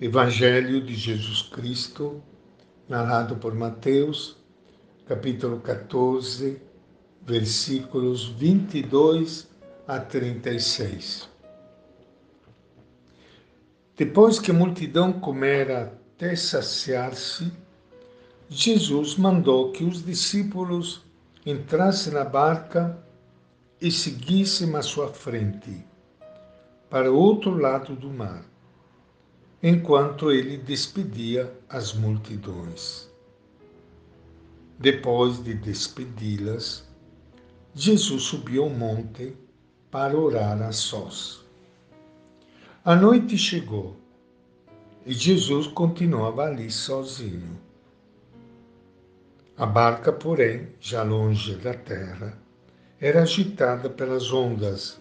Evangelho de Jesus Cristo, narrado por Mateus, capítulo 14, versículos 22 a 36. Depois que a multidão comera até saciar-se, Jesus mandou que os discípulos entrassem na barca e seguissem à sua frente, para o outro lado do mar enquanto ele despedia as multidões. Depois de despedi-las, Jesus subiu ao monte para orar a sós. A noite chegou e Jesus continuava ali sozinho. A barca, porém, já longe da terra, era agitada pelas ondas,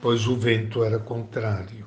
pois o vento era contrário.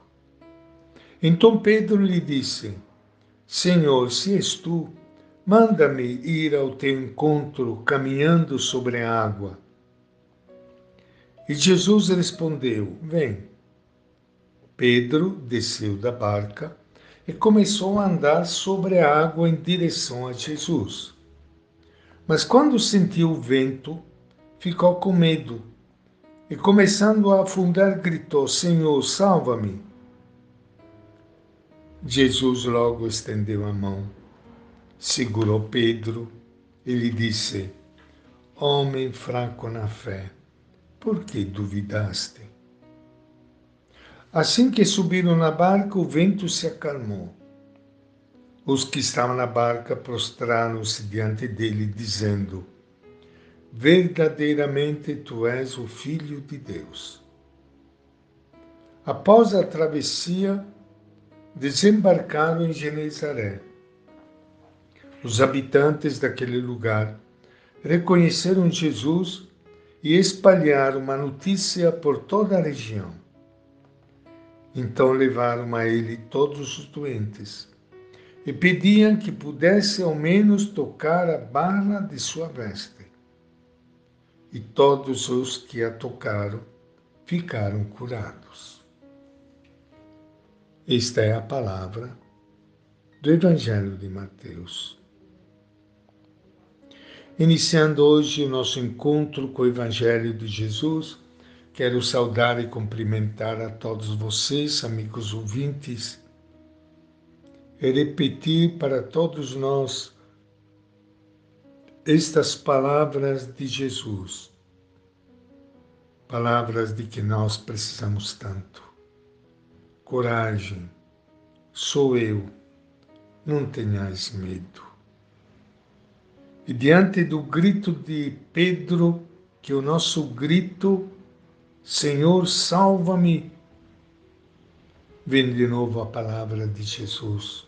Então Pedro lhe disse: Senhor, se és tu, manda-me ir ao teu encontro caminhando sobre a água. E Jesus respondeu: Vem. Pedro desceu da barca e começou a andar sobre a água em direção a Jesus. Mas quando sentiu o vento, ficou com medo e, começando a afundar, gritou: Senhor, salva-me. Jesus logo estendeu a mão, segurou Pedro e lhe disse: Homem fraco na fé, por que duvidaste? Assim que subiram na barca, o vento se acalmou. Os que estavam na barca prostraram-se diante dele, dizendo: Verdadeiramente tu és o Filho de Deus. Após a travessia, desembarcaram em Genezaré. Os habitantes daquele lugar reconheceram Jesus e espalharam uma notícia por toda a região. Então levaram a ele todos os doentes e pediam que pudesse ao menos tocar a barra de sua veste. E todos os que a tocaram ficaram curados. Esta é a palavra do Evangelho de Mateus. Iniciando hoje o nosso encontro com o Evangelho de Jesus, quero saudar e cumprimentar a todos vocês, amigos ouvintes, e repetir para todos nós estas palavras de Jesus, palavras de que nós precisamos tanto coragem, sou eu, não tenhais medo. E diante do grito de Pedro, que o nosso grito, Senhor, salva-me, vem de novo a palavra de Jesus.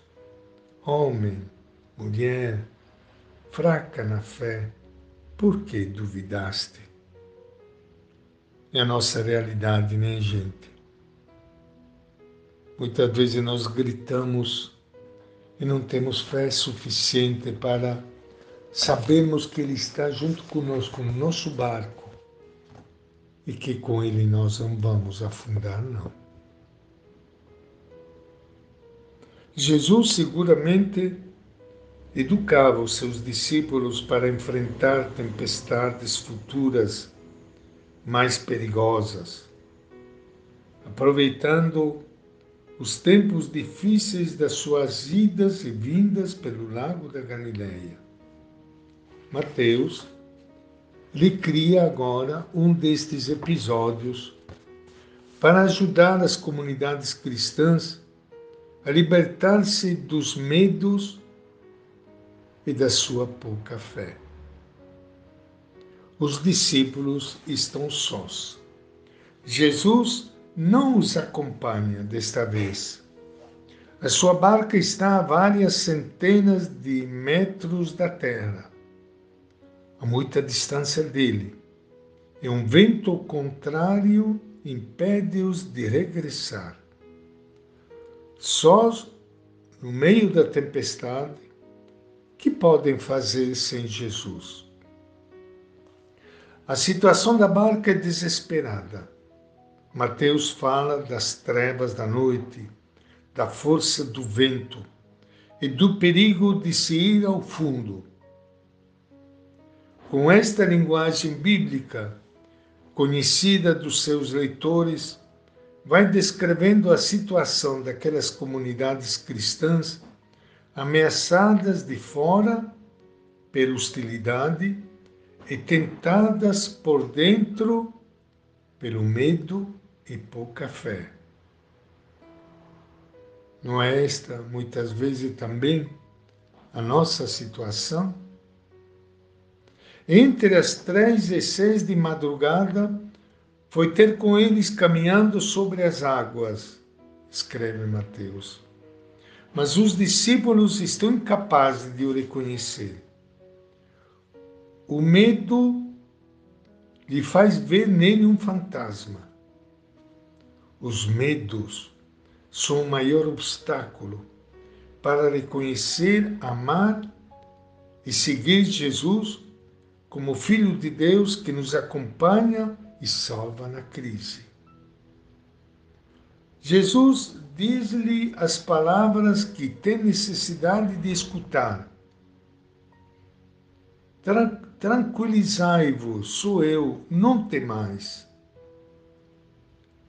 Homem, mulher, fraca na fé, por que duvidaste? É a nossa realidade, né, gente? Muitas vezes nós gritamos e não temos fé suficiente para sabermos que Ele está junto conosco no nosso barco e que com Ele nós não vamos afundar, não. Jesus seguramente educava os seus discípulos para enfrentar tempestades futuras mais perigosas, aproveitando os tempos difíceis das suas idas e vindas pelo lago da Galileia. Mateus lhe cria agora um destes episódios para ajudar as comunidades cristãs a libertar-se dos medos e da sua pouca fé. Os discípulos estão sós. Jesus não os acompanha desta vez. A sua barca está a várias centenas de metros da terra, a muita distância dele, e um vento contrário impede-os de regressar. Sós, no meio da tempestade, que podem fazer sem Jesus? A situação da barca é desesperada. Mateus fala das trevas da noite, da força do vento e do perigo de se ir ao fundo. Com esta linguagem bíblica, conhecida dos seus leitores, vai descrevendo a situação daquelas comunidades cristãs ameaçadas de fora pela hostilidade e tentadas por dentro pelo medo e pouca fé. Não é esta, muitas vezes, também a nossa situação? Entre as três e seis de madrugada, foi ter com eles caminhando sobre as águas, escreve Mateus. Mas os discípulos estão incapazes de o reconhecer. O medo lhe faz ver nele um fantasma. Os medos são o maior obstáculo para reconhecer, amar e seguir Jesus como Filho de Deus que nos acompanha e salva na crise. Jesus diz-lhe as palavras que tem necessidade de escutar Tranquilizai-vos, sou eu, não temais.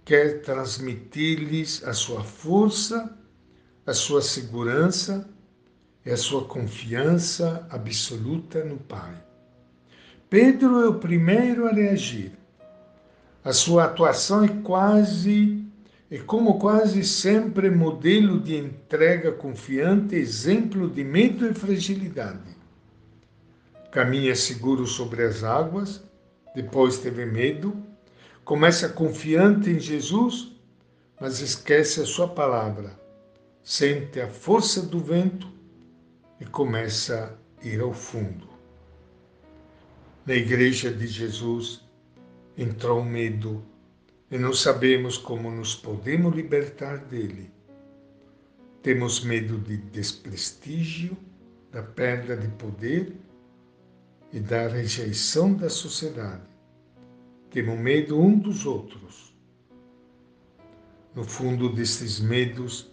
Quer transmitir-lhes a sua força, a sua segurança e a sua confiança absoluta no Pai. Pedro é o primeiro a reagir. A sua atuação é quase, é como quase sempre modelo de entrega confiante, exemplo de medo e fragilidade caminha seguro sobre as águas, depois teve medo, começa confiante em Jesus, mas esquece a sua palavra, sente a força do vento e começa a ir ao fundo. Na igreja de Jesus entrou o medo e não sabemos como nos podemos libertar dele. Temos medo de desprestígio, da perda de poder e da rejeição da sociedade. Temos medo um dos outros. No fundo destes medos,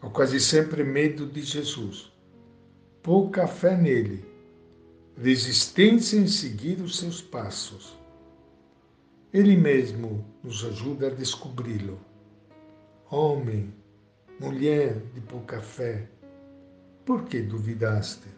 há quase sempre medo de Jesus, pouca fé nele, resistência em seguir os seus passos. Ele mesmo nos ajuda a descobri-lo. Homem, mulher de pouca fé, por que duvidaste?